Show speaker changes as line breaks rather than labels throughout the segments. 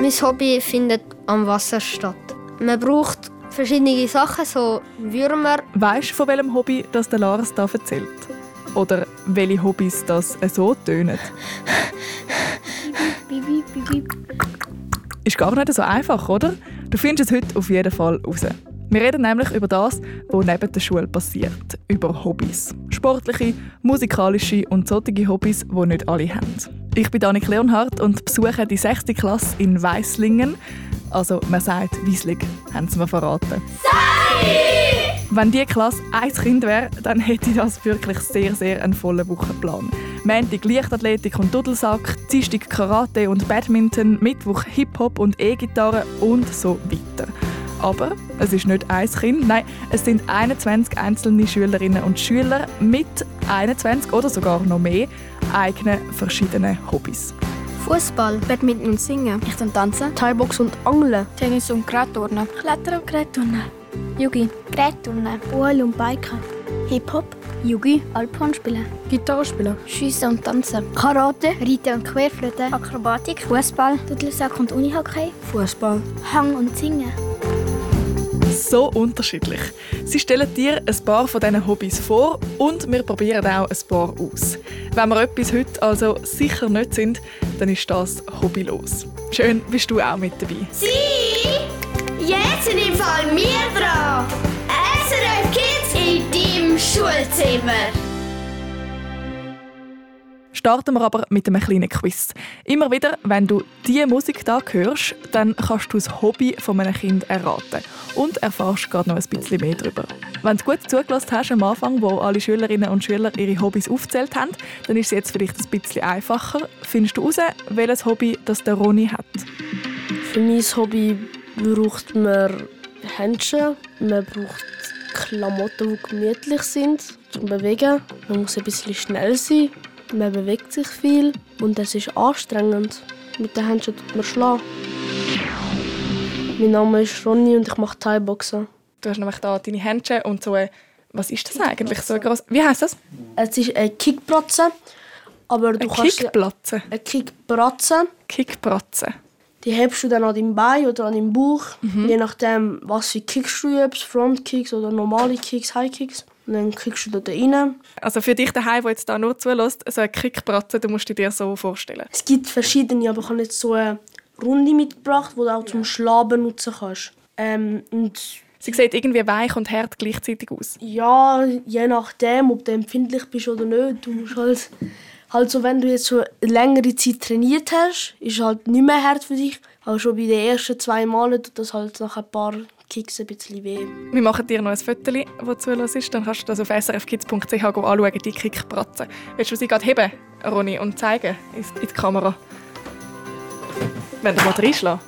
Mein Hobby findet am Wasser statt. Man braucht verschiedene Sachen, so Würmer.
Weißt du, von welchem Hobby das der Lars da erzählt? Oder welche Hobbys das so tönen? Ist gar nicht so einfach, oder? Du findest es heute auf jeden Fall raus. Wir reden nämlich über das, was neben der Schule passiert. Über Hobbys. Sportliche, musikalische und solche Hobbys, die nicht alle haben. Ich bin Annik Leonhardt und besuche die 6. Klasse in Weislingen. Also, man sagt Wieslig, haben sie mir verraten. Sei! Wenn diese Klasse ein Kind wäre, dann hätte ich das wirklich sehr, sehr einen vollen Wochenplan. Montag Leichtathletik und Dudelsack, Dienstag Karate und Badminton, Mittwoch Hip-Hop und E-Gitarre und so weiter. Aber es ist nicht ein Kind, nein, es sind 21 einzelne Schülerinnen und Schüler mit 21 oder sogar noch mehr eigenen verschiedenen Hobbys.
Fußball, Badminton und Singen.
Ich dann tanzen.
Thai-Box und Angeln.
Tennis und Gerätturnen.
Klettern und Gerätturnen.
Yugi.
Gerätturnen.
Uhl und Biken.
Hip-Hop.
Yugi. Alphorn spielen.
Gitarre spielen.
Schiessen und tanzen.
Karate.
Reiten und Querflöte.
Akrobatik.
Fußball. Dudelsack und Unihockey.
Fußball.
Hang und Singen
so unterschiedlich. Sie stellen dir ein paar von diesen Hobbys vor und wir probieren auch ein paar aus. Wenn wir etwas heute also sicher nicht sind, dann ist das hobbylos. Schön, bist du auch mit dabei.
Sie! Jetzt sind im Fall wir dran! SRF Kids in deinem Schulzimmer!
Starten wir aber mit einem kleinen Quiz. Immer wieder, wenn du diese Musik da hörst, dann kannst du das Hobby von einem Kind erraten und erfährst gerade noch ein bisschen mehr darüber. Wenn du gut zugelassen hast am Anfang, wo alle Schülerinnen und Schüler ihre Hobbys aufgezählt haben, dann ist es jetzt vielleicht ein bisschen einfacher. Findest du heraus, welches Hobby das der Ronny hat?
Für mein Hobby braucht man Händchen, man braucht Klamotten, die gemütlich sind zum Bewegen. Man muss ein bisschen schnell sein man bewegt sich viel und es ist anstrengend. Mit den Händen tut man schlagen. Mein Name ist Ronny und ich mache Thai-Boxen.
Du hast nämlich da deine Händchen und so. Was ist das eigentlich so groß? Wie heißt das?
Es ist eine Kickpratze. Aber du
eine kannst Kickplatze?
Eine Kickpratze.
Kickpratze.
Die hebst du dann an deinem Bein oder an deinem Bauch. Mhm. Je nachdem, was für Kicks du übst. Frontkicks oder normale Kicks, High-Kicks. Und dann kriegst du dort rein.
Also für dich daheim, der jetzt da nur zulässt, so eine Kickbratze, du musst du dir so vorstellen.
Es gibt verschiedene, aber ich habe jetzt so eine Runde mitgebracht, die du auch zum Schlagen nutzen kannst. Ähm, und
Sie sieht irgendwie weich und hart gleichzeitig aus.
Ja, je nachdem, ob du empfindlich bist oder nicht. Du musst halt, halt so, wenn du jetzt so eine längere Zeit trainiert hast, ist halt nicht mehr hart für dich. Aber schon bei den ersten zwei Malen tut das halt nach ein paar Kicks ein bisschen weh.
Wir machen dir noch ein Foto, das zulässt ist. Dann kannst du das auf srfkids.ch anschauen, die Kickpratzen. Willst du sie gerade heben, Ronny, und zeigen in die Kamera? Wenn du mal reinschlagen?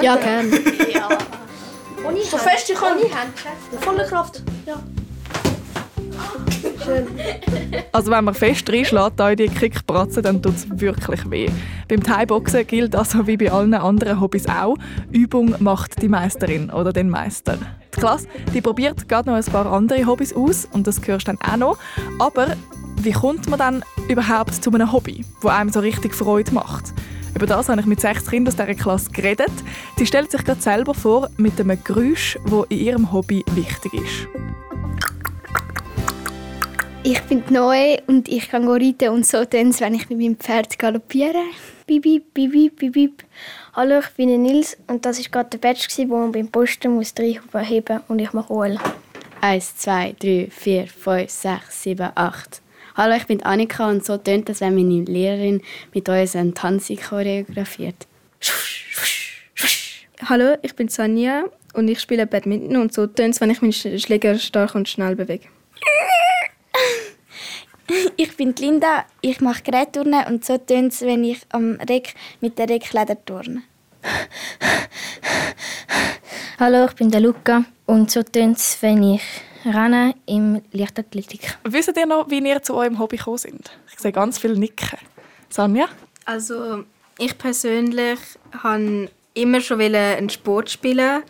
Ja, gerne.
ja.
So fest ich kann. Volle Kraft. Ja.
Schön. Also wenn man fest reinschlägt in die Kickpratzen, dann tut es wirklich weh. Beim Thai-Boxen gilt also wie bei allen anderen Hobbys auch, Übung macht die Meisterin oder den Meister. Die Klasse die probiert gerade noch ein paar andere Hobbys aus und das du dann auch noch. Aber wie kommt man dann überhaupt zu einem Hobby, wo einem so richtig Freude macht? Über das habe ich mit sechs Kindern aus dieser Klasse geredet. Sie stellt sich gerade selber vor mit einem Geräusch, das in ihrem Hobby wichtig ist.
Ich bin neu und ich kann reiten und so tanzen, wenn ich mit meinem Pferd galoppiere. Bip, bip, bip, bip, bip. Hallo, ich bin Nils und das war gerade der Badge, wo man beim Posten muss heben und ich mache Ohl.
Eins, zwei, drei, vier, fünf, sechs, sieben, acht. Hallo, ich bin Annika und so tönt es, wenn meine Lehrerin mit uns einen Tanz choreografiert.
Hallo, ich bin Sanja und ich spiele Badminton und so tönt es, wenn ich meinen Schläger stark und schnell bewege.
Ich bin Linda, ich mache Gerätturnen und so tönt es, wenn ich am Reck mit der Reckleder turne.
Hallo, ich bin der Luca und so tönt es, wenn ich renne im Leichtathletik.
Wisst ihr noch, wie ihr zu eurem Hobby gekommen sind? Ich sehe ganz viele Nicken. Sonja?
Also, ich persönlich wollte immer schon einen Sport spielen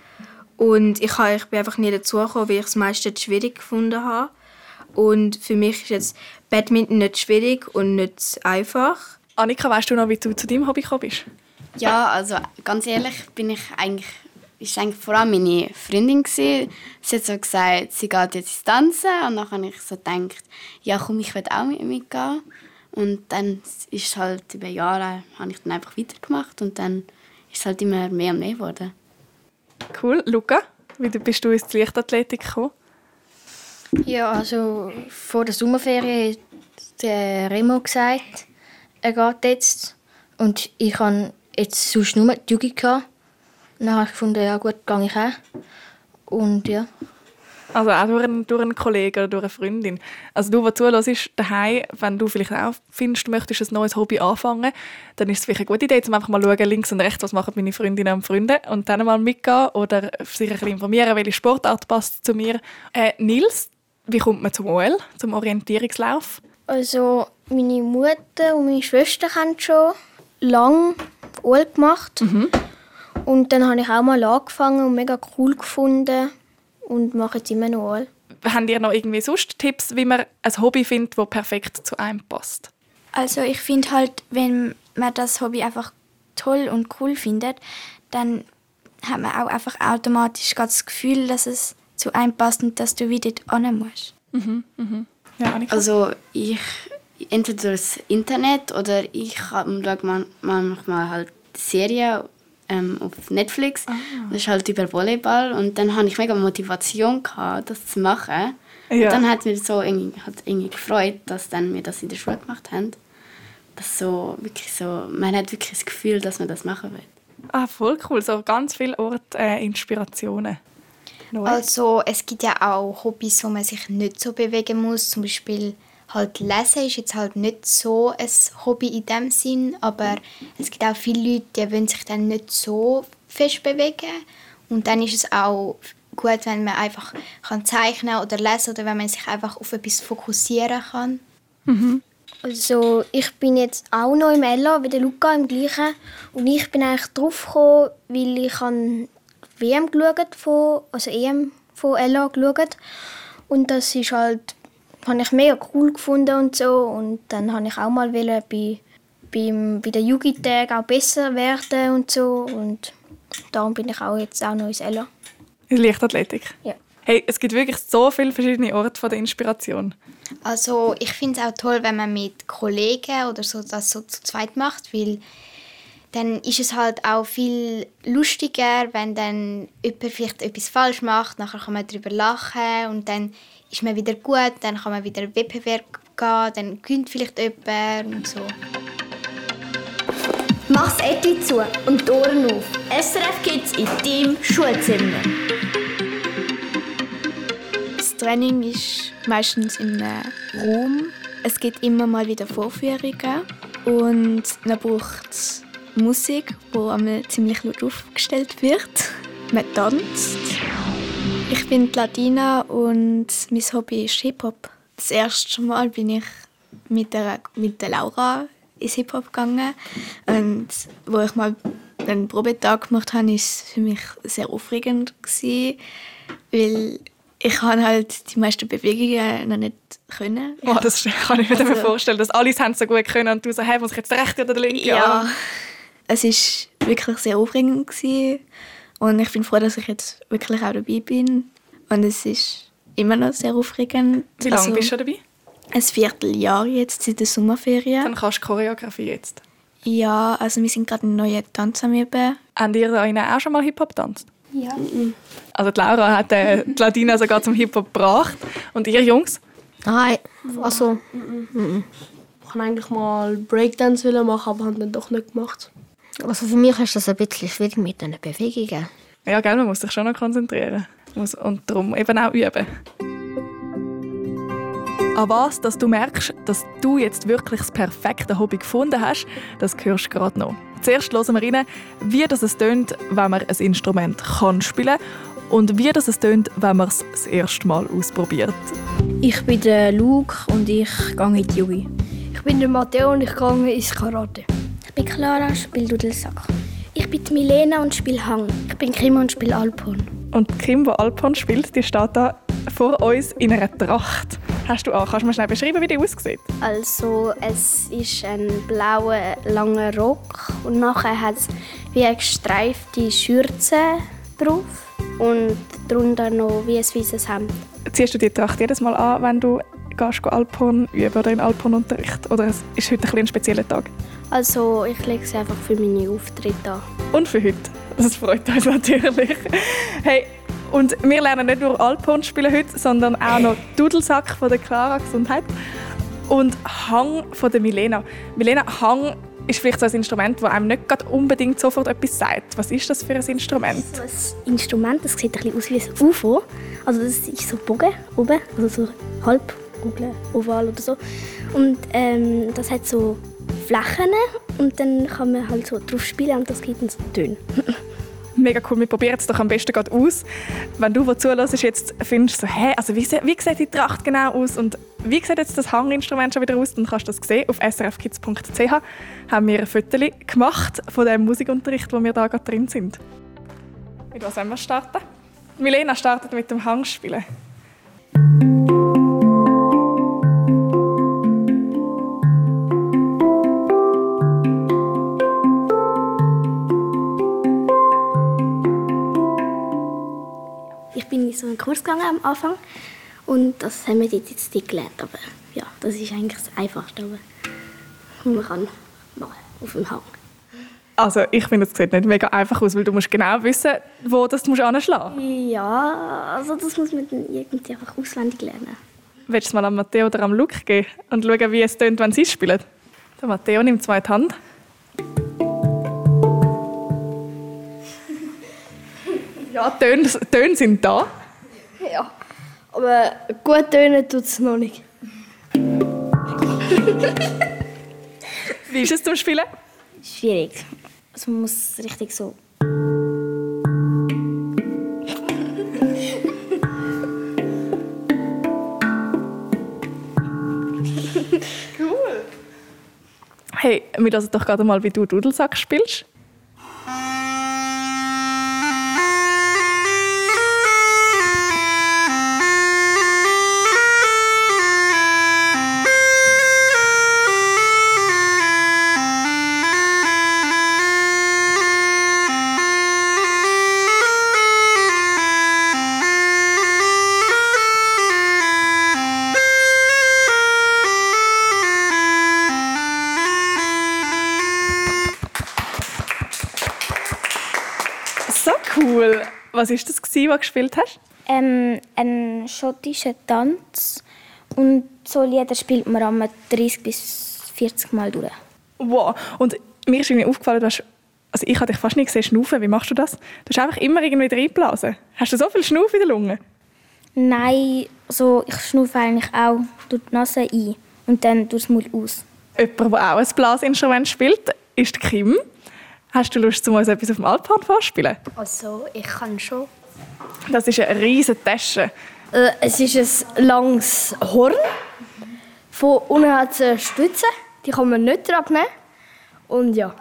und ich, bin einfach nie dazu gekommen, weil ich es meistens schwierig gefunden habe. Und für mich ist jetzt Badminton nicht schwierig und nicht einfach.
Annika, weißt du noch, wie du zu deinem Hobby gekommen bist?
Ja, also ganz ehrlich bin ich eigentlich, ist eigentlich vor allem meine Freundin gewesen. Sie hat so gesagt, sie geht jetzt ins Tanzen und dann habe ich so gedacht, ja komm, ich will auch mit mitgehen. Und dann ist es halt über Jahre, habe ich dann einfach weitergemacht und dann ist es halt immer mehr und mehr geworden.
Cool. Luca, wie bist du ins Leichtathletik gekommen?
Ja, also vor der Sommerferien hat der Remo gesagt, er geht jetzt. Und ich hatte jetzt sonst nur die Jugend. gehabt. Dann habe ich gefunden, ja gut, gehe ich auch. Und ja.
Also auch durch einen, durch einen Kollegen oder durch eine Freundin. Also du, der zuhörst, daheim, wenn du vielleicht auch findest, du möchtest ein neues Hobby anfangen, dann ist es vielleicht eine gute Idee, um einfach mal schauen, links und rechts, was machen meine Freundinnen und Freunde und dann mal mitgehen oder sich ein bisschen informieren, welche Sportart passt zu mir. Äh, Nils, wie kommt man zum OL, zum Orientierungslauf?
Also meine Mutter und meine Schwester haben schon lange OL gemacht. Und dann habe ich auch mal angefangen und mega cool gefunden und mache jetzt immer noch OL.
Habt ihr noch irgendwie sonst Tipps, wie man ein Hobby findet, das perfekt zu einem passt?
Also ich finde halt, wenn man das Hobby einfach toll und cool findet, dann hat man auch einfach automatisch das Gefühl, dass es passt und dass du wieder hin musst.
Mhm, mhm. Ja?
Also ich entweder durchs Internet oder ich schaue man- manchmal halt Serien ähm, auf Netflix. Das ist halt über Volleyball und dann hatte ich mega Motivation gehabt, das zu machen.
Ja.
Und dann hat mir so irgendwie, hat irgendwie gefreut, dass dann wir das in der Schule gemacht haben. Das so wirklich so, man hat wirklich das Gefühl, dass man das machen will.
Ah, voll cool. So ganz viele Orte äh, Inspirationen. Noel?
Also es gibt ja auch Hobbys, wo man sich nicht so bewegen muss. Zum Beispiel halt Lesen ist jetzt halt nicht so ein Hobby in dem Sinn, aber es gibt auch viele Leute, die wollen sich dann nicht so fest bewegen und dann ist es auch gut, wenn man einfach kann zeichnen oder lesen oder wenn man sich einfach auf etwas fokussieren kann. Also ich bin jetzt auch noch im Ella, wie der Luca im gleichen. Und ich bin eigentlich drauf gekommen, weil ich an WM geschaut von, also EM von Ella geschaut. Und das ist halt, habe ich mega cool gefunden und so. Und dann habe ich auch mal wollen bei, beim, bei den Jugendtagen auch besser werden und so. Und darum bin ich auch jetzt auch noch ins Ella.
In Leichtathletik?
Ja.
Hey, es gibt wirklich so viele verschiedene Orte von der Inspiration.
Also ich finde es auch toll, wenn man mit Kollegen oder so das so zu zweit macht, weil dann ist es halt auch viel lustiger, wenn dann jemand vielleicht etwas falsch macht, nachher kann man darüber lachen und dann ist man wieder gut, dann kann man wieder Wettbewerb gehen, dann gewinnt vielleicht jemand und so.
Mach's Etui zu und die Ohren auf. SRF Kids in deinem Schulzimmer.
Das Training ist meistens in einem Raum. Es gibt immer mal wieder Vorführungen und man braucht Musik, die einmal ziemlich laut aufgestellt wird. Man tanzt. Ich bin Latina und mein Hobby ist Hip-Hop. Das erste Mal bin ich mit der, mit der Laura ins Hip-Hop gegangen und wo ich mal einen Probetag gemacht habe, war es für mich sehr aufregend gewesen, weil ich kann halt die meisten Bewegungen noch nicht können.
Oh, das kann ich mir
Also-
vorstellen, dass alle es so gut können und du so, hey, muss ich jetzt den rechten oder linken
Ja,
Arm?
Es ist wirklich sehr aufregend gewesen. und ich bin froh, dass ich jetzt wirklich auch dabei bin und es ist immer noch sehr aufregend.
Wie lange
Also,
bist du schon dabei?
Ein Vierteljahr jetzt seit der Sommerferien.
Dann kannst du Choreografie jetzt.
Ja, also wir sind gerade einen neuen Tanz am Üben.
Habt ihr da auch schon mal Hip-Hop getanzt?
Ja.
Also die Laura hat äh, die Latina sogar zum Hip-Hop gebracht. Und ihr Jungs?
Nein, also
Ich wollte eigentlich mal Breakdance machen, aber habe dann doch nicht gemacht.
Also für mich ist das ein bisschen schwierig mit den Bewegungen.
Ja, gell, man muss sich schon noch konzentrieren. Muss, und darum eben auch üben. An was, dass du merkst, dass du jetzt wirklich das perfekte Hobby gefunden hast, das hörst du gerade noch. Zuerst hören wir rein, wie das es tönt, wenn man ein Instrument kann spielen und wie das es tönt, wenn man es das erste Mal ausprobiert.
Ich bin der Luke und ich gehe in die Jugend.
Ich bin der Matteo und ich gehe ins Karate.
Ich bin Clara, spiele Dudelsack. Ich bin Milena und spiele Hang.
Ich bin Kim und spiele Alpon.
Und Kim, die Alpon spielt, die steht da vor uns in einer Tracht. hast du an? Kannst du mir schnell beschreiben, wie die aussieht?
Also es ist ein blauer langer Rock und nachher hat es wie eine gestreifte Schürze drauf und darunter noch wie ein weißes Hemd.
Ziehst du die Tracht jedes Mal an, wenn du gehst Alphorn üben oder in Alphorn-Unterricht? Oder ist heute ein, ein spezieller Tag?
Also ich lege sie einfach für meine Auftritte an.
Und für heute. Das freut uns natürlich. Hey, und wir lernen nicht nur Alphorn spielen heute, sondern auch noch Dudelsack von der Clara Gesundheit und Hang von der Milena. Milena, Hang ist vielleicht so ein Instrument, das einem nicht unbedingt sofort etwas sagt. Was ist das für ein Instrument?
So ein Instrument, das sieht ein bisschen aus wie ein UFO. Also das ist so Bogen oben, also so halb oval oder so. Und ähm, das hat so Flächen und dann kann man halt so drauf spielen und das gibt dann so Töne.
Mega cool, wir probieren es doch am besten gerade aus. Wenn du, der zuhörst, jetzt findest, so, hey, also wie, wie sieht die Tracht genau aus und wie sieht jetzt das Hanginstrument schon wieder aus, dann kannst du das sehen. Auf srfkids.ch haben wir ein Foto gemacht von dem Musikunterricht, wo wir da gerade drin sind. Mit was wollen wir starten? Milena startet mit dem Hangspielen.
So einen Kurs gegangen am Anfang und das haben wir jetzt nicht gelernt. Aber ja, das ist eigentlich das Einfachste, was man kann machen auf dem Hang.
Also ich finde, es sieht nicht mega einfach aus, weil du musst genau wissen, wo das du anschlagen musst.
Ja, also das muss man irgendwie einfach auswendig lernen.
Willst du es mal an Matteo oder am Luke gehen und schauen, wie es tönt, wenn sie spielen? Der Matteo nimmt zwei Hand. Ja, Töne, Töne sind da.
Ja, aber gut tönen tut es noch nicht.
Wie ist es zum Spielen?
Schwierig. Also man muss richtig so.
cool. Hey, wir lassen doch gerade mal, wie du Dudelsack spielst. Was war das, was du gespielt hast?
Ähm, ein schottischer Tanz. Und so Lieder spielt man einmal 30 bis 40 Mal durch.
Wow. Und mir ist irgendwie aufgefallen, dass also ich habe dich fast nicht gesehen schnaufen. Wie machst du das? Du hast einfach immer irgendwie reinblasen. Hast du so viel Schnuff in der Lunge?
Nein, also ich schnaufe eigentlich auch durch die Nase ein und dann durch den Mund aus.
Jemand, der auch ein Blasinstrument spielt, ist Kim. Hast du Lust, uns etwas auf dem Alphorn vorspielen?
Also, ich kann schon.
Das ist eine riesige Tasche.
Äh, es ist ein langes Horn. Von unten hat es eine Stütze. Die kann man nicht abnehmen. Und ja.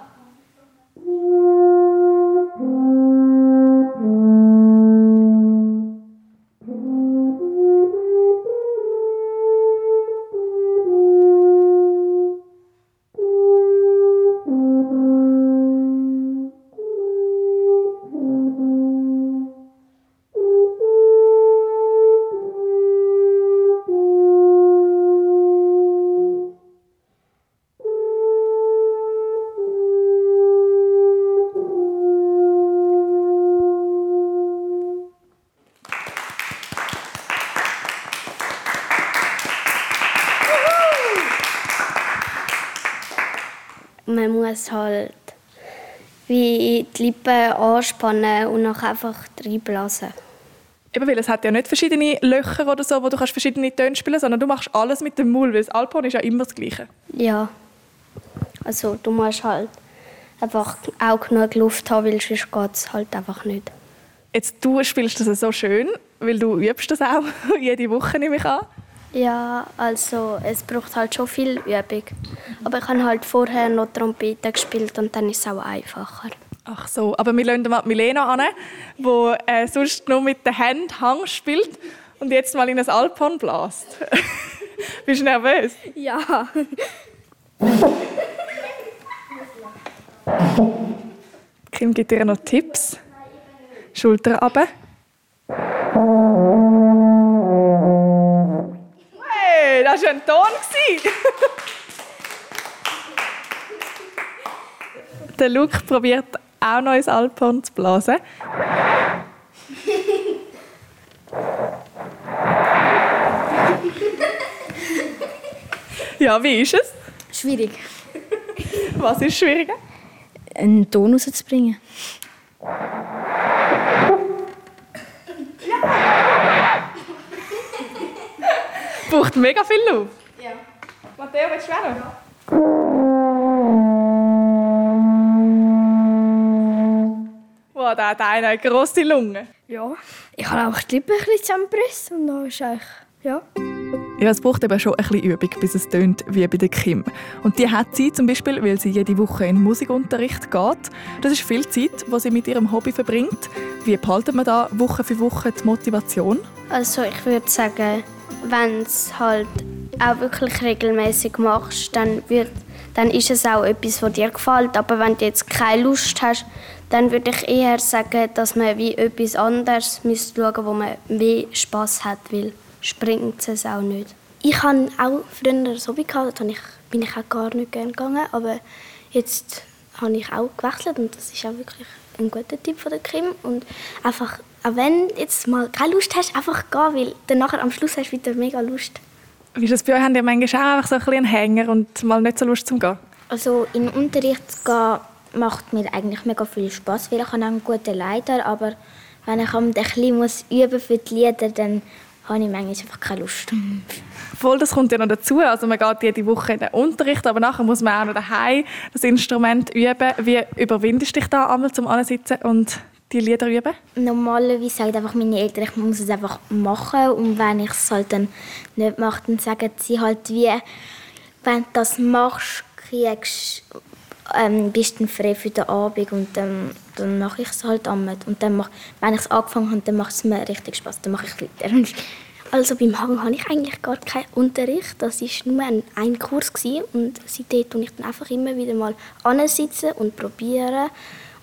Die Lippen anspannen und dann einfach reinblasen.
Eben, weil es hat ja nicht verschiedene Löcher oder so, wo du kannst verschiedene Töne spielen kannst, sondern du machst alles mit dem Maul, weil das Alphorn ist ja immer das Gleiche.
Ja. Also du musst halt einfach auch genug Luft haben, weil sonst geht es halt einfach nicht.
Jetzt, du spielst das so schön, weil du übst das auch jede Woche, nehme ich an.
Ja, also es braucht halt schon viel Übung. Aber ich habe halt vorher noch Trompete gespielt und dann ist es auch einfacher.
Ach so, aber wir lassen mal Milena an, die äh, sonst nur mit den Händen Hang spielt und jetzt mal in ein Alphorn blast. Bist du nervös?
Ja.
Kim gibt dir noch Tipps. Schulter runter. Hey, das war ein Ton. Der Luke probiert auch noch ins Alphorn zu blasen. Ja, wie ist es?
Schwierig.
Was ist schwieriger?
Einen Ton rauszubringen.
Braucht mega viel Luft. Ja. Matteo, willst du auch noch? Wow, der hat eine grosse Lunge.
Ja. Ich habe auch die Lippen ein bisschen zusammengepresst und dann ist eigentlich, ja.
Ja, es braucht eben schon ein bisschen Übung, bis es tönt wie bei der Kim. Und die hat sie zum Beispiel, weil sie jede Woche in den Musikunterricht geht. Das ist viel Zeit, die sie mit ihrem Hobby verbringt. Wie behalten wir da Woche für Woche die Motivation?
Also ich würde sagen, wenn es halt auch wirklich regelmäßig machst, dann, wird, dann ist es auch etwas, was dir gefällt. Aber wenn du jetzt keine Lust hast, dann würde ich eher sagen, dass man wie etwas anderes müsste schauen wo man mehr Spass hat, weil springt es auch nicht. Ich hatte auch früher ein Hobby, gehabt, da bin ich, auch gar nicht gerne gegangen, aber jetzt habe ich auch gewechselt und das ist auch wirklich ein guter Tipp von der Kim. Und einfach, auch wenn du jetzt mal keine Lust hast, einfach gehen, weil dann nachher am Schluss hast du wieder mega Lust.
Wie ist das bei euch? Habt ihr manchmal auch einfach so ein bisschen einen Hänger und mal nicht so Lust zum Gehen?
Also in den Unterricht zu gehen, macht mir eigentlich mega viel Spaß, weil ich habe einen guten Leiter, aber wenn ich ein bisschen muss üben für die Lieder, dann habe ich manchmal einfach keine Lust.
Voll, das kommt ja noch dazu. Also man geht jede Woche in den Unterricht, aber nachher muss man auch noch daheim das Instrument üben. Wie überwindest du dich da einmal zum Ansitzen und die Lieder üben?
Normalerweise sagen einfach meine Eltern, ich muss es einfach machen und wenn ich es halt dann nicht mache, dann sagen sie halt wie, wenn du das machst, kriegst ähm, bist du frei für den Abend und dann, dann mache ich es halt damit. Und dann mach, wenn ich es angefangen habe, dann macht es mir richtig Spaß, dann mache ich weiter. Also beim Hang habe ich eigentlich gar keinen Unterricht. Das war nur ein, ein Kurs gewesen. und seitdem tue ich dann einfach immer wieder mal ansitzen und probieren.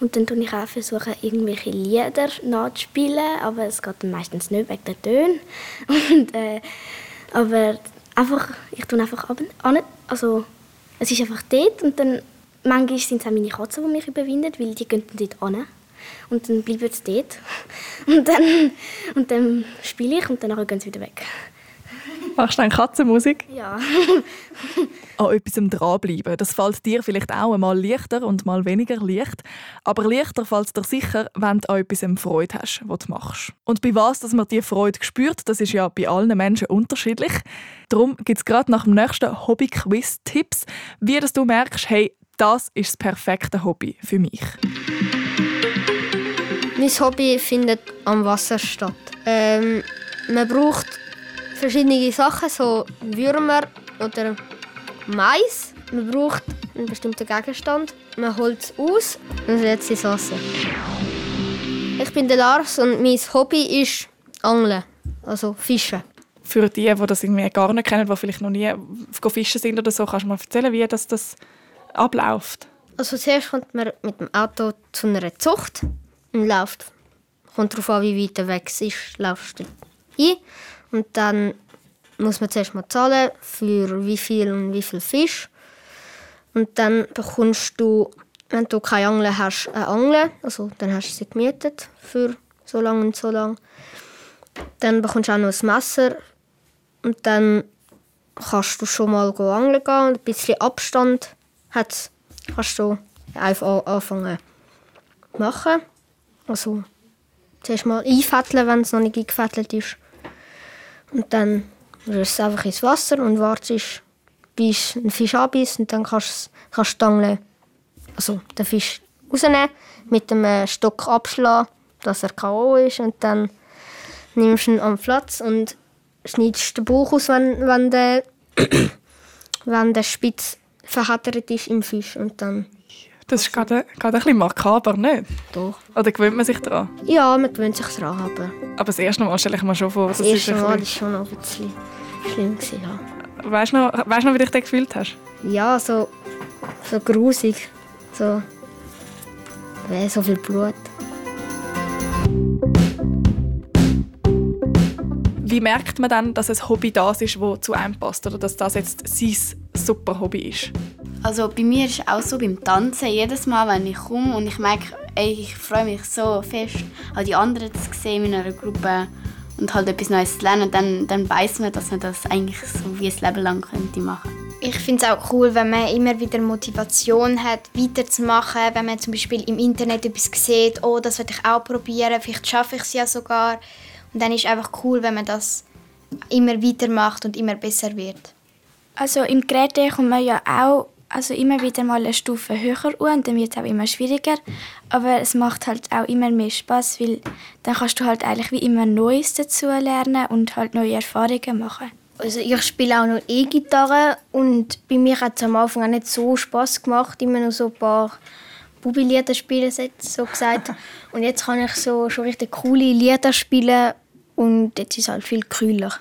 Und dann tue ich auch versuchen, irgendwelche Lieder nachzuspielen, aber es geht dann meistens nicht wegen der Töne. Und, äh, aber einfach, ich tue einfach ab, an, also es ist einfach dort und dann manchmal sind es auch meine Katzen, die mich überwinden, weil die gehen dann dort an. Und dann bleiben sie dort. Und dann, und dann spiele ich und dann gehen sie wieder weg.
Machst du dann Katzenmusik?
Ja.
An etwas dranbleiben. Das fällt dir vielleicht auch einmal leichter und mal weniger leicht. Aber leichter fällt es dir sicher, wenn du an etwas Freude hast, was du machst. Und bei was dass man diese Freude spürt, das ist ja bei allen Menschen unterschiedlich. Darum gibt es gerade nach dem nächsten Hobby-Quiz Tipps, wie dass du merkst, hey, das ist das perfekte Hobby für mich.
Mein Hobby findet am Wasser statt. Ähm, man braucht verschiedene Sachen, so Würmer oder Mais. Man braucht einen bestimmten Gegenstand. Man holt es aus und setzt es ins Wasser. Ich bin der Lars und mein Hobby ist Angeln, also Fischen.
Für die, die das irgendwie gar nicht kennen, die vielleicht noch nie fischen sind oder so, kannst du mal erzählen, wie das, das abläuft?
Also zuerst kommt man mit dem Auto zu einer Zucht und läuft. Kommt darauf an, wie weit der Weg ist, laufst du ein. Und dann muss man zuerst mal zahlen, für wie viel und wie viel Fisch. Und dann bekommst du, wenn du keine Angel hast, eine Angel. Also dann hast du sie gemietet für so lange und so lange. Dann bekommst du auch noch ein Messer. Und dann kannst du schon mal angeln gehen und ein bisschen Abstand hat, kannst du einfach anfangen zu machen. Also zuerst mal einfetteln, wenn es noch nicht eingefettelt ist. Und dann rührst es einfach ins Wasser und wartest, bis ein Fisch anbeißt und dann kannst, kannst du die also den Fisch rausnehmen, mit dem Stock abschlagen, dass er K.O. ist und dann nimmst du ihn am Platz und schneidest den Bauch aus, wenn, wenn der, wenn der Spitz verheddert ist im Fisch und dann...
Das ist gerade, gerade ein bisschen makaber, nicht?
Doch.
Oder gewöhnt man sich daran?
Ja, man gewöhnt sich daran. Aber,
aber das erste Mal stelle ich mir schon vor,
das, das erste Mal war schon noch ein bisschen schlimm. Gewesen, ja.
Weißt du noch, weißt noch, wie dich da gefühlt hast?
Ja, so, so grusig. So, äh, so viel Blut.
Wie merkt man dann, dass ein Hobby das ist, das zu einem passt oder dass das jetzt sein super Hobby ist?
Also bei mir ist es auch so beim Tanzen. Jedes Mal, wenn ich komme und ich merke, ey, ich freue mich so fest, all die anderen zu sehen in einer Gruppe und halt etwas Neues zu lernen, dann, dann weiß man, dass man das eigentlich so wie ein Leben lang könnte machen
Ich finde es auch cool, wenn man immer wieder Motivation hat, weiterzumachen. Wenn man zum Beispiel im Internet etwas sieht, oh, das werde ich auch probieren, vielleicht schaffe ich es ja sogar. Und dann ist es einfach cool, wenn man das immer weitermacht und immer besser wird.
Also im Geräte kommt man ja auch also immer wieder mal eine Stufe höher und dann wird es auch immer schwieriger. Aber es macht halt auch immer mehr Spaß, weil dann kannst du halt eigentlich wie immer Neues dazu lernen und halt neue Erfahrungen machen.
Also ich spiele auch noch E-Gitarre und bei mir hat es am Anfang auch nicht so Spaß gemacht, immer noch so ein paar Bubi-Lieder spielen, so gesagt. Und jetzt kann ich so schon richtig coole Lieder spielen und jetzt ist es halt viel kühler.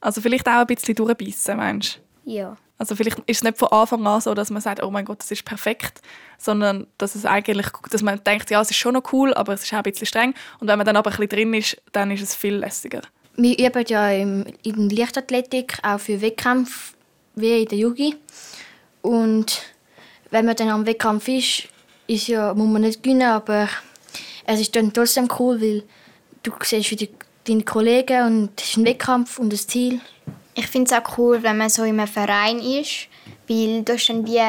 Also vielleicht auch ein bisschen durchbeissen, meinst
du? Ja.
Also vielleicht ist es nicht von Anfang an so, dass man sagt, oh mein Gott, das ist perfekt, sondern dass es eigentlich, dass man denkt, ja, es ist schon noch cool, aber es ist auch ein bisschen streng. Und wenn man dann aber ein bisschen drin ist, dann ist es viel lässiger.
Wir üben ja in der Leichtathletik auch für Wettkämpfe wie in der Jugend. Und wenn man dann am Wettkampf ist, ist ja, muss man nicht gewinnen, aber es ist dann trotzdem cool, weil du siehst wie deine Kollegen und es ist ein Wettkampf und das Ziel.
Ich finde es auch cool, wenn man so in einem Verein ist, weil du hast dann wie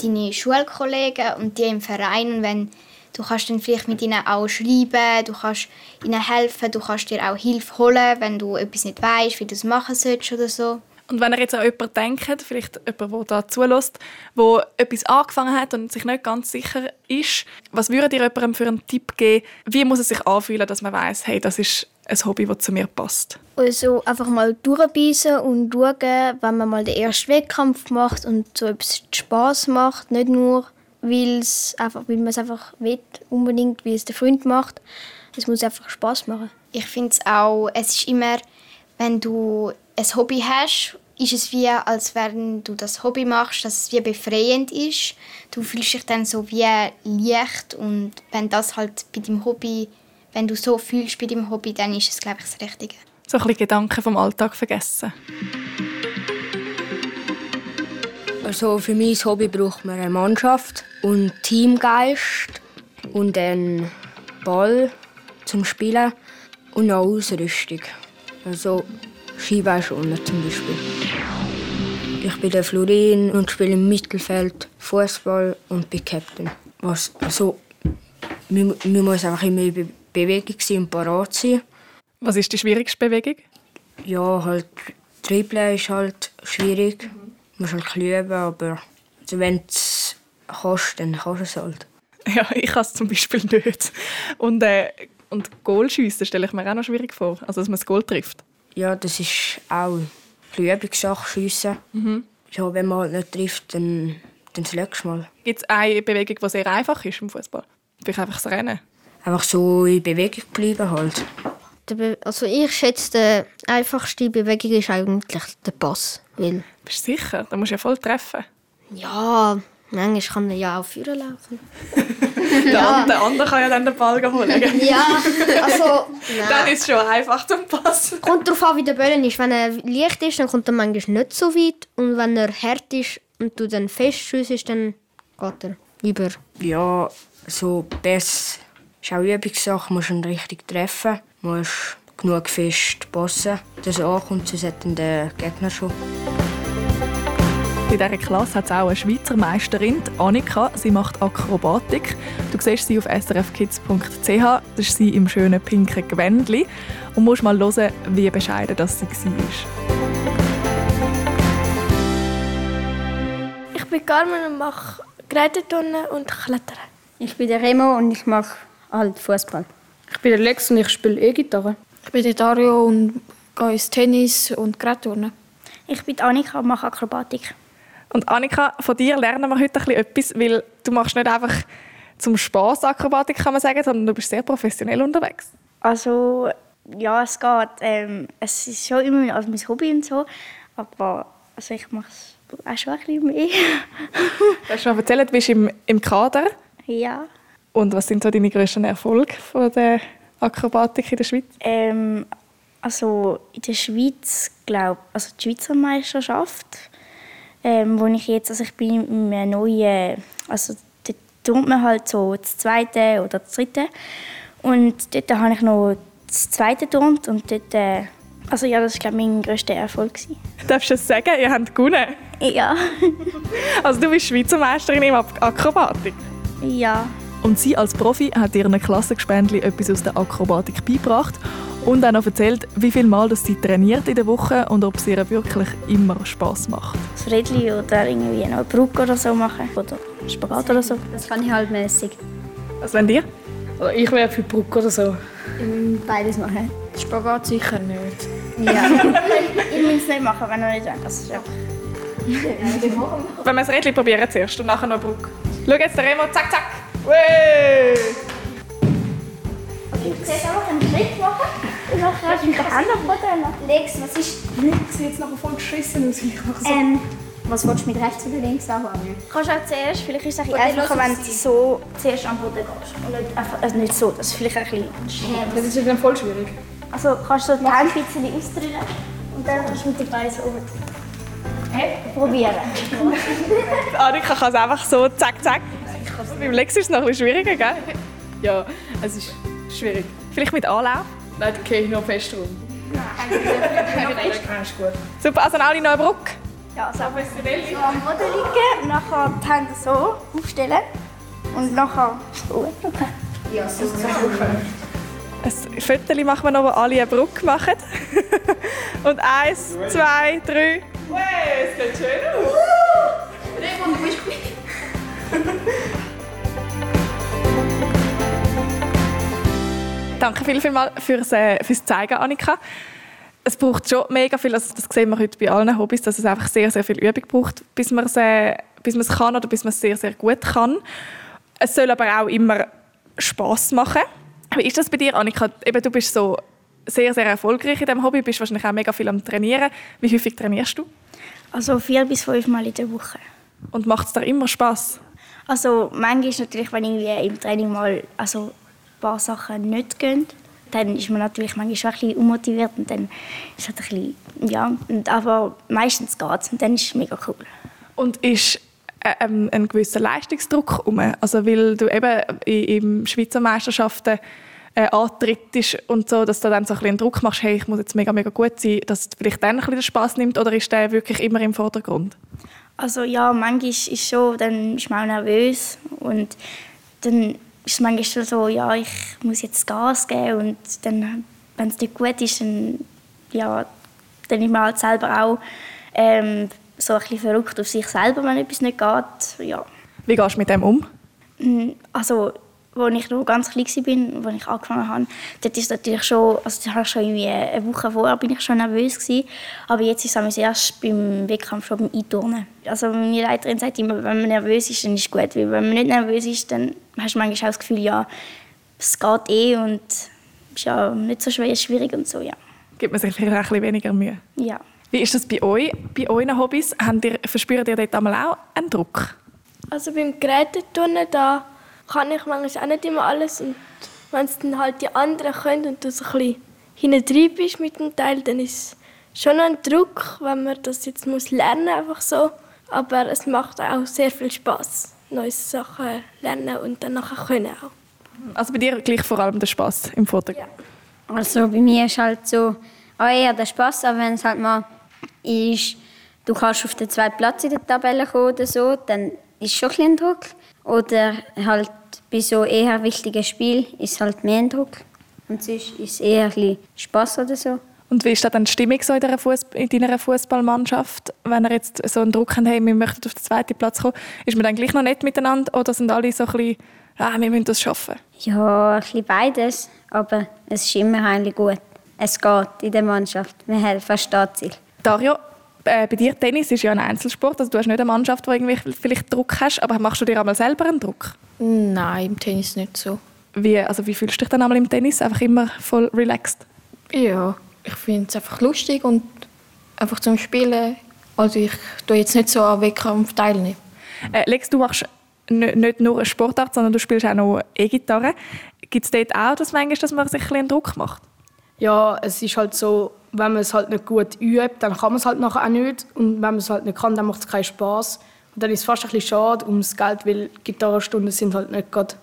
deine Schulkollegen und die im Verein und wenn du kannst dann vielleicht mit ihnen auch schreiben, du kannst ihnen helfen, du kannst dir auch Hilfe holen, wenn du etwas nicht weißt, wie du es machen sollst oder so.
Und wenn ihr jetzt an jemanden denkt, vielleicht jemand, der da zulässt, der etwas angefangen hat und sich nicht ganz sicher ist, was würdet ihr jemandem für einen Tipp geben? Wie muss es sich anfühlen, dass man weiß, hey, das ist ein Hobby, das zu mir passt?
Also einfach mal durchbeissen und schauen, wenn man mal den ersten Wettkampf macht und so etwas Spass macht, nicht nur, weil, einfach, weil man es einfach will, unbedingt, weil es der Freund macht. Es muss einfach Spass machen. Ich finde es auch, es ist immer, wenn du ein Hobby hast, ist es wie, als wenn du das Hobby machst, dass es wie befreiend ist. Du fühlst dich dann so wie leicht und wenn das halt bei deinem Hobby, wenn du so fühlst bei deinem Hobby, dann ist es, glaube ich, das Richtige.
So ein bisschen Gedanken vom Alltag vergessen.
Also für mein Hobby braucht man eine Mannschaft und Teamgeist und einen Ball zum Spielen und eine Ausrüstung. Also Skibauschoner zum Beispiel. Ich bin der Florin und spiele im Mittelfeld Fußball und bin Captain. Was, also, man, man muss einfach immer Bewegung sein und parat sein.
Was ist die schwierigste Bewegung?
Ja, halt Dribbeln ist halt schwierig. Mhm. Du musst halt üben, aber also wenn du es kannst, dann kannst du es halt.
Ja, ich kann es zum Beispiel nicht. Und, äh, und Goalschiessen stelle ich mir auch noch schwierig vor, also dass man das Goal trifft.
Ja, das ist auch eine Übungssache, Schiessen. Mhm. Ja, wenn man halt nicht trifft, dann, dann das letzte Mal.
Gibt es eine Bewegung, die sehr einfach ist im Fußball? Vielleicht einfach das Rennen?
Einfach so in Bewegung bleiben halt.
Also ich schätze, die einfachste Bewegung ist eigentlich der Pass. Weil
Bist du sicher? Da musst du ja voll treffen.
Ja, manchmal kann er ja auch führen laufen.
der, ja. der andere kann ja dann den Ball holen.
ja, also...
dann ist es schon einfach zum Passen.
Kommt darauf an, wie der Böllen ist. Wenn er leicht ist, dann kommt er manchmal nicht so weit. Und wenn er hart ist und du dann fest schiessest, dann geht er über.
Ja, so Pass ist auch Übungssache. Du musst ihn richtig treffen. Du musst genug fest passen, dass er ankommt, sonst hat der Gegner schon.
In dieser Klasse hat es auch eine Schweizer Meisterin, Annika. Sie macht Akrobatik. Du siehst sie auf srfkids.ch. Das ist sie im schönen pinken Gewändli. Und musst mal hören, wie bescheiden das sie war.
Ich bin Carmen und mache Geräteturnen und Klettern.
Ich bin der Remo und ich mache halt Fußball.
Ich bin der Lex und ich spiele E-Gitarre.
Ich bin der Dario und gehe ins Tennis und Gerätturnen.
Ich bin Annika und mache Akrobatik.
Und Annika, von dir lernen wir heute etwas, weil du machst nicht einfach zum Spaß Akrobatik, kann man sagen, sondern du bist sehr professionell unterwegs.
Also ja, es geht. Ähm, es ist schon immer also mein Hobby und so, aber also ich mache es auch schon ein bisschen mehr.
Du hast schon erzählt, du bist im, im Kader.
ja.
Und was sind so deine grössten Erfolge von der Akrobatik in der Schweiz?
Ähm, also in der Schweiz, glaube also die Schweizer Meisterschaft, ähm, wo ich jetzt, also ich bin in einem neuen, also dort turnt man halt so das zweite oder das dritte und dort habe ich noch das zweite turnt und dort, äh, also ja, das war glaube ich mein grösster Erfolg. Gewesen.
Darfst du das sagen? Ihr habt gewonnen.
Ja.
Also du bist Schweizer Meisterin im Ak- Akrobatik.
Ja.
Und sie als Profi hat ihren Klassengespendli etwas aus der Akrobatik beigebracht und auch noch erzählt, wie viel Mal das sie trainiert in der Woche und ob es ihr wirklich immer Spaß macht.
Das Rädchen oder irgendwie noch eine Brücke oder so machen oder Spagat oder so.
Das kann ich halt mäßig.
Was ihr?
Also ich wäre für Brücke oder so.
Beides machen.
Spagat sicher nicht.
Ja. ich muss es nicht machen, wenn ihr nicht wollt. Das ist einfach...
Wenn wir das Rädchen probieren zuerst und nachher noch Brücke. Schau jetzt, der Remo, zack, zack. Wey!
Du siehst einfach einen Schritt machen und nachher hast du mit den Händen auf den Boden. Lex, was ist...
Das sieht jetzt nachher voll geschissen aus. Ich.
Ähm,
Was willst du mit rechts oder links anfangen?
kannst du auch zuerst, vielleicht ist es ein einfacher, wenn
es
du so zuerst am Boden gehst. Und nicht, einfach, also nicht so, das ist vielleicht ein bisschen schwer.
Das ist dann voll schwierig.
Also kannst du die Hände ein bisschen ausdrücken und dann kannst du mit den Beinen so oben. Hey, probieren.
Annika kann es einfach so zack, zack. Beim Lex ist es noch ein bisschen schwieriger, gell?
Ja, es ist schwierig.
Vielleicht mit Anlauf?
Nein, da gehe ich noch fest rum. Nein.
Super, also alle noch eine Brücke.
Ja, also so am Boden liegen, nachher die Hände so aufstellen und nachher so.
Ja, so.
Ein Foto machen wir noch, wo alle eine Brücke machen. Und eins, zwei, drei. Hey, es geht schön aus.
Remo, du bist
Danke viel, vielmals fürs, äh, fürs Zeigen, Annika. Es braucht schon mega viel, also das sehen wir heute bei allen Hobbys, dass es einfach sehr, sehr viel Übung braucht, bis man es, äh, bis man es kann oder bis man es sehr, sehr gut kann. Es soll aber auch immer Spaß machen. Wie ist das bei dir, Annika? Eben, du bist so sehr, sehr erfolgreich in diesem Hobby, bist wahrscheinlich auch mega viel am Trainieren. Wie häufig trainierst du?
Also vier bis fünf Mal in der Woche.
Und macht es dir immer Spaß?
Also manchmal ist natürlich, wenn irgendwie im Training mal also paar Sachen nicht gehen, dann ist man natürlich manchmal schon ein bisschen unmotiviert und dann ist halt ein bisschen, ja, aber meistens geht es und dann ist es mega cool.
Und ist äh, ähm, ein gewisser Leistungsdruck um? Also weil du eben i- im Schweizer Meisterschaften äh, antrittst und so, dass du dann so ein bisschen Druck machst, hey, ich muss jetzt mega, mega gut sein, dass es vielleicht dann ein bisschen den Spass nimmt oder ist der wirklich immer im Vordergrund?
Also ja, manchmal ist schon, dann ist man auch nervös und dann ist es manchmal so, ja, ich muss jetzt Gas geben und dann, wenn es nicht gut ist, dann, ja, dann ist man halt selber auch ähm, so ein bisschen verrückt auf sich selber, wenn etwas nicht geht, ja.
Wie gehst du mit dem um?
Mm, Also, als ich noch ganz klein war, als ich angefangen habe, dort ist natürlich schon, also da habe ich schon irgendwie eine Woche vorher bin ich schon nervös gewesen, aber jetzt ist es erst beim Wettkampf schon beim Einturnen. Also meine Leiterin sagt immer, wenn man nervös ist, dann ist es gut, weil wenn man nicht nervös ist, dann hast du manchmal auch das Gefühl, ja, es geht eh und es ist ja nicht so schwer, schwierig und so, ja.
Gibt man sich vielleicht auch ein bisschen weniger Mühe?
ja.
Wie ist das bei euch, bei euren Hobbys? Habt ihr, verspürt ihr dort einmal auch einen Druck?
Also beim Geräteturnen, da kann ich manchmal auch nicht immer alles. Und wenn es dann halt die anderen können und du so ein bisschen hinten drin bist mit dem Teil, dann ist es schon ein Druck, wenn man das jetzt muss lernen einfach so. Aber es macht auch sehr viel Spaß, neue Sachen lernen und dann nachher können auch.
Also bei dir gleich vor allem der Spaß im Vordergrund?
Also bei mir ist halt so auch eher der Spaß, aber wenn es halt mal ist, du kannst auf den zweiten Platz in der Tabelle kommen oder so, dann ist schon ein bisschen Druck. Oder halt bei so eher wichtigen Spielen ist halt mehr Druck. Und sonst ist es eher ein Spaß oder so.
Und wie ist da dann die Stimmung so in, deiner Fuss in deiner Fußballmannschaft, wenn ihr jetzt so einen Druck habt, hey, wir möchten auf den zweiten Platz kommen? Ist man dann gleich noch nicht miteinander oder sind alle so ein bisschen, ah, wir müssen das schaffen?
Ja, ein bisschen beides, aber es ist immer eigentlich gut. Es geht in der Mannschaft. Wir haben fast Startziel.
Dario, äh, bei dir Tennis ist ja ein Einzelsport, also du hast nicht eine Mannschaft, wo irgendwie vielleicht Druck hast, aber machst du dir einmal selber einen Druck?
Nein, im Tennis nicht so.
Wie, also wie fühlst du dich dann einmal im Tennis? Einfach immer voll relaxed?
Ja, ich finde es einfach lustig und einfach zum Spielen Also ich tue jetzt nicht so an Wettkampf teilnehmen.
Äh, Lex, du machst nicht, nur eine Sportart, sondern du spielst auch noch E-Gitarre. Gibt es dort auch das manchmal, dass man sich ein bisschen Druck macht?
Ja, es ist halt so, wenn man es halt nicht gut übt, dann kann man es halt nachher auch nicht. Und wenn man es halt nicht kann, dann macht es keinen Spaß. Und dann ist es fast ein bisschen schade ums Geld, weil Gitarrenstunden sind halt nicht gerade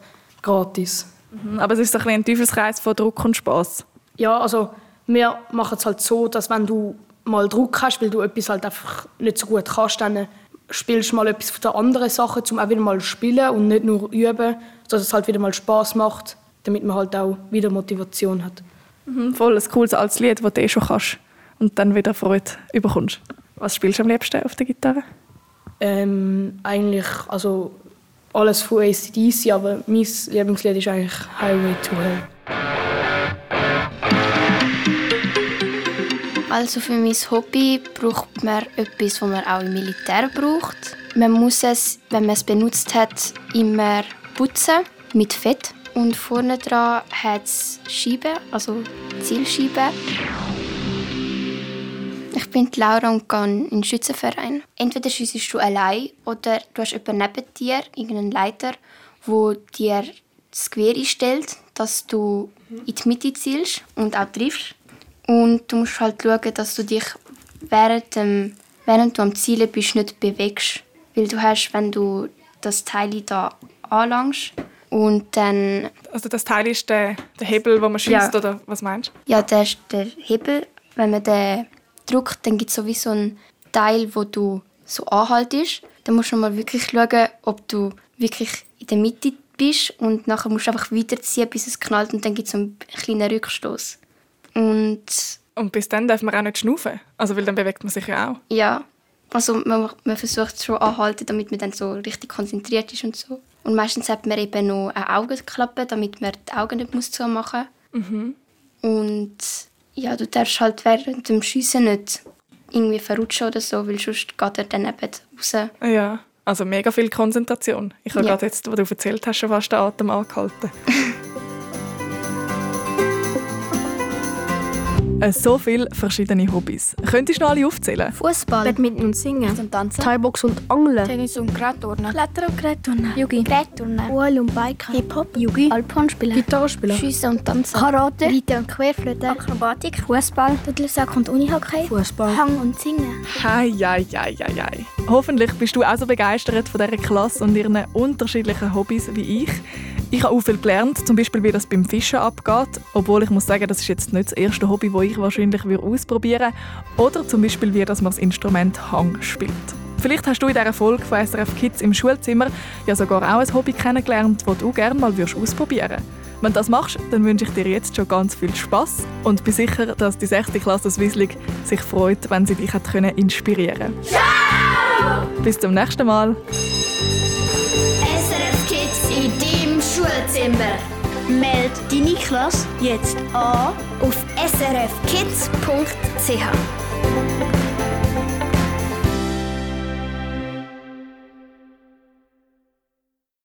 gratis.
Mhm, aber es ist ein, bisschen ein Teufelskreis von Druck und Spaß.
Ja, also wir machen es halt so, dass wenn du mal Druck hast, weil du etwas halt einfach nicht so gut kannst, dann spielst du mal etwas von der anderen Sache, um auch wieder mal zu spielen und nicht nur üben, dass es halt wieder mal Spaß macht, damit man halt auch wieder Motivation hat.
Mhm, voll ein cooles altes Lied, das du eh schon kannst und dann wieder Freude überkommst. Was spielst du am liebsten auf der Gitarre?
Ähm, eigentlich also alles von ACDC, aber mein Lieblingslied ist eigentlich Highway to Hell.
Also für mein Hobby braucht man etwas, was man auch im Militär braucht. Man muss es, wenn man es benutzt hat, immer putzen mit Fett. Und vorne dran hat es Scheiben, also Zielscheiben. Ich bin Laura und gehe in den Schützenverein. Entweder schießt du allein oder du hast jemanden neben dir, irgendeinen Leiter, der dir das Gewehr einstellt, dass du in die Mitte zielst und auch triffst. Und du musst halt schauen, dass du dich während, dem, während du am Zielen bist, nicht bewegst. Weil du hast, wenn du das Teil da anlangst und dann...
Also das Teil ist der, der Hebel, wo man schießt,
Ja.
oder was meinst du?
Ja, der ist der Hebel. Wenn man den drückt, dann gibt es sowieso einen Teil, wo du so anhaltest. Dann musst du mal wirklich schauen, ob du wirklich in der Mitte bist und nachher musst du einfach weiterziehen, bis es knallt und dann gibt es einen kleinen Rückstoß. Und
Und bis dann darf man auch nicht schnaufen. Also, weil dann bewegt man sich ja auch.
ja, also man, man versucht schon anhalten, damit man dann so richtig konzentriert ist und so. Und meistens hat man eben noch eine Augenklappe, damit man die Augen nicht muss zumachen
Mhm.
Und ja, du darfst halt während dem Schiessen nicht irgendwie verrutschen oder so, weil sonst geht er dann eben raus.
Ja, also mega viel Konzentration. Ich habe
Ja.
gerade jetzt, was du erzählt hast, schon fast den Atem angehalten. so viele verschiedene Hobbys. Könntest du noch alle aufzählen?
Fußball.
Badminton und Singen.
Und Tanzen.
Thai-Box und Angeln.
Tennis und Gradturnen.
Klettern und Gerätturnen.
Yugi.
Gerätturnen.
Uhl und Biken. Hip-Hop. Yugi. Alphorn spielen.
Gitarre spielen.
Schiessen und Tanzen.
Karate. Reiten und Querflöte.
Akrobatik, Fußball, Dudelsack und Unihockey,
Fußball.
Hang und Singen.
Hei, hei, hei, hei, hei. Hoffentlich bist du auch so begeistert von dieser Klasse und ihren unterschiedlichen Hobbys wie ich. Ich habe auch viel gelernt, zum Beispiel wie das beim Fischen abgeht, obwohl ich muss sagen, das ist jetzt nicht das erste Hobby, das ich wahrscheinlich ausprobieren würde. Oder zum Beispiel wie dass man das Instrument Hang spielt. Vielleicht hast du in dieser Folge von SRF Kids im Schulzimmer ja sogar auch ein Hobby kennengelernt, das du gerne mal ausprobieren würdest. Wenn du das machst, dann wünsche ich dir jetzt schon ganz viel Spaß und bin sicher, dass die 6. Klasse aus Wieslig sich freut, wenn sie dich hat können inspirieren Bis zum nächsten Mal.
Schulzimmer.
Meld deine Klasse jetzt an
Auf srfkids.ch